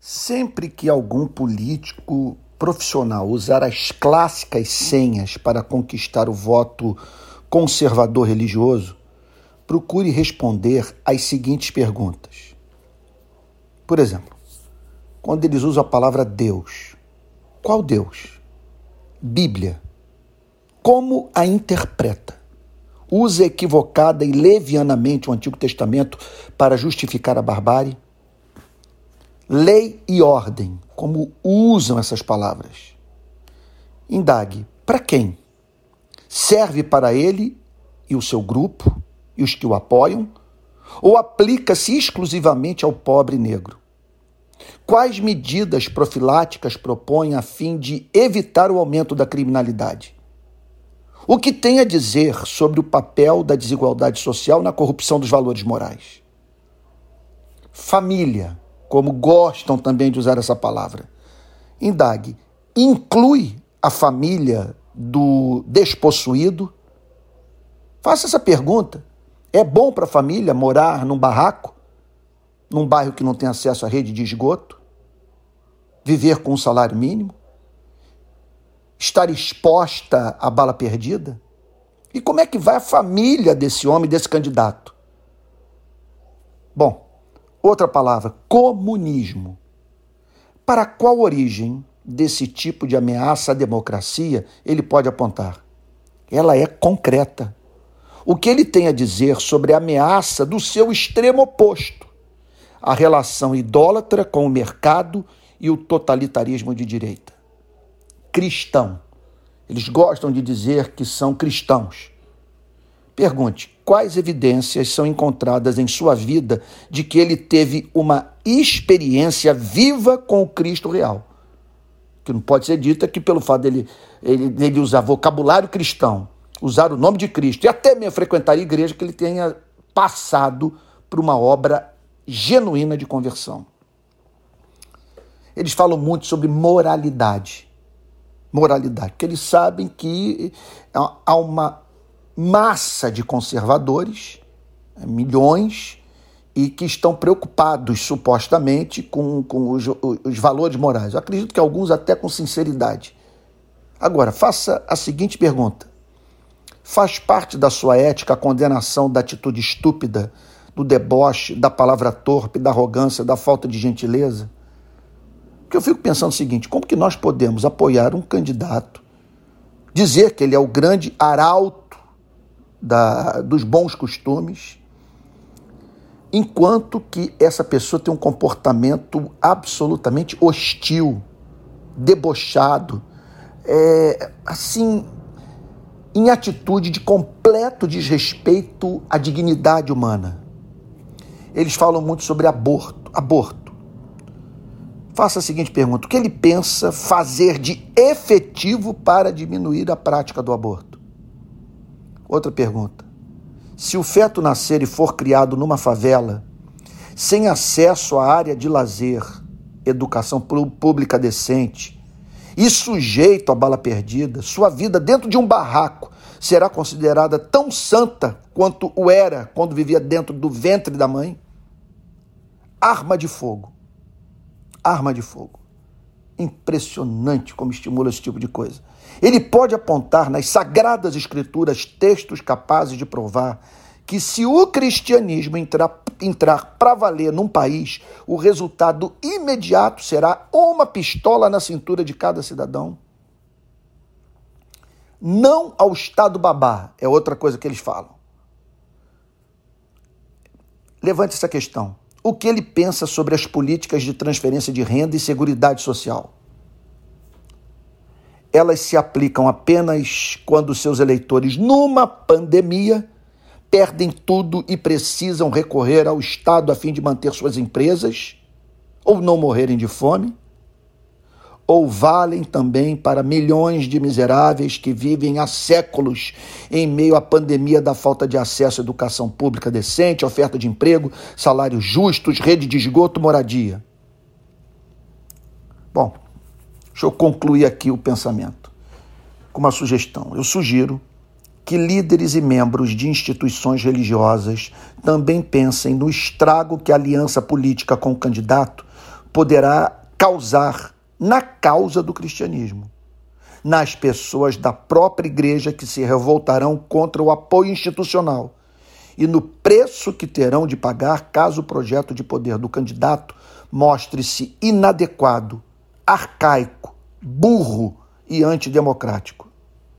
Sempre que algum político profissional usar as clássicas senhas para conquistar o voto conservador religioso, procure responder às seguintes perguntas. Por exemplo, quando eles usam a palavra Deus, qual Deus? Bíblia. Como a interpreta? Usa equivocada e levianamente o Antigo Testamento para justificar a barbárie? Lei e ordem, como usam essas palavras. Indague: para quem? Serve para ele e o seu grupo e os que o apoiam? Ou aplica-se exclusivamente ao pobre negro? Quais medidas profiláticas propõe a fim de evitar o aumento da criminalidade? O que tem a dizer sobre o papel da desigualdade social na corrupção dos valores morais? Família como gostam também de usar essa palavra. Indague, inclui a família do despossuído? Faça essa pergunta. É bom para a família morar num barraco, num bairro que não tem acesso à rede de esgoto? Viver com um salário mínimo? Estar exposta à bala perdida? E como é que vai a família desse homem, desse candidato? Bom, Outra palavra, comunismo. Para qual origem desse tipo de ameaça à democracia ele pode apontar? Ela é concreta. O que ele tem a dizer sobre a ameaça do seu extremo oposto, a relação idólatra com o mercado e o totalitarismo de direita? Cristão. Eles gostam de dizer que são cristãos. Pergunte: quais evidências são encontradas em sua vida de que ele teve uma experiência viva com o Cristo real? Que não pode ser dita que pelo fato dele ele, usar vocabulário cristão, usar o nome de Cristo e até mesmo frequentar a igreja, que ele tenha passado por uma obra genuína de conversão. Eles falam muito sobre moralidade. Moralidade, porque eles sabem que há uma massa de conservadores, né, milhões, e que estão preocupados supostamente com, com os, os valores morais. Eu acredito que alguns até com sinceridade. Agora, faça a seguinte pergunta: faz parte da sua ética a condenação da atitude estúpida, do deboche, da palavra torpe, da arrogância, da falta de gentileza? Porque eu fico pensando o seguinte: como que nós podemos apoiar um candidato, dizer que ele é o grande arauto da, dos bons costumes, enquanto que essa pessoa tem um comportamento absolutamente hostil, debochado, é, assim, em atitude de completo desrespeito à dignidade humana. Eles falam muito sobre aborto. Aborto. Faça a seguinte pergunta: o que ele pensa fazer de efetivo para diminuir a prática do aborto? Outra pergunta. Se o feto nascer e for criado numa favela, sem acesso à área de lazer, educação pública decente e sujeito à bala perdida, sua vida dentro de um barraco será considerada tão santa quanto o era quando vivia dentro do ventre da mãe? Arma de fogo. Arma de fogo. Impressionante como estimula esse tipo de coisa. Ele pode apontar nas sagradas escrituras textos capazes de provar que se o cristianismo entrar, entrar para valer num país, o resultado imediato será uma pistola na cintura de cada cidadão. Não ao Estado babá, é outra coisa que eles falam. Levante essa questão. O que ele pensa sobre as políticas de transferência de renda e seguridade social? elas se aplicam apenas quando seus eleitores, numa pandemia, perdem tudo e precisam recorrer ao Estado a fim de manter suas empresas ou não morrerem de fome? Ou valem também para milhões de miseráveis que vivem há séculos em meio à pandemia da falta de acesso à educação pública decente, oferta de emprego, salários justos, rede de esgoto, moradia? Bom, Deixa eu concluir aqui o pensamento com uma sugestão. Eu sugiro que líderes e membros de instituições religiosas também pensem no estrago que a aliança política com o candidato poderá causar na causa do cristianismo, nas pessoas da própria igreja que se revoltarão contra o apoio institucional e no preço que terão de pagar caso o projeto de poder do candidato mostre-se inadequado, arcaico, burro e antidemocrático.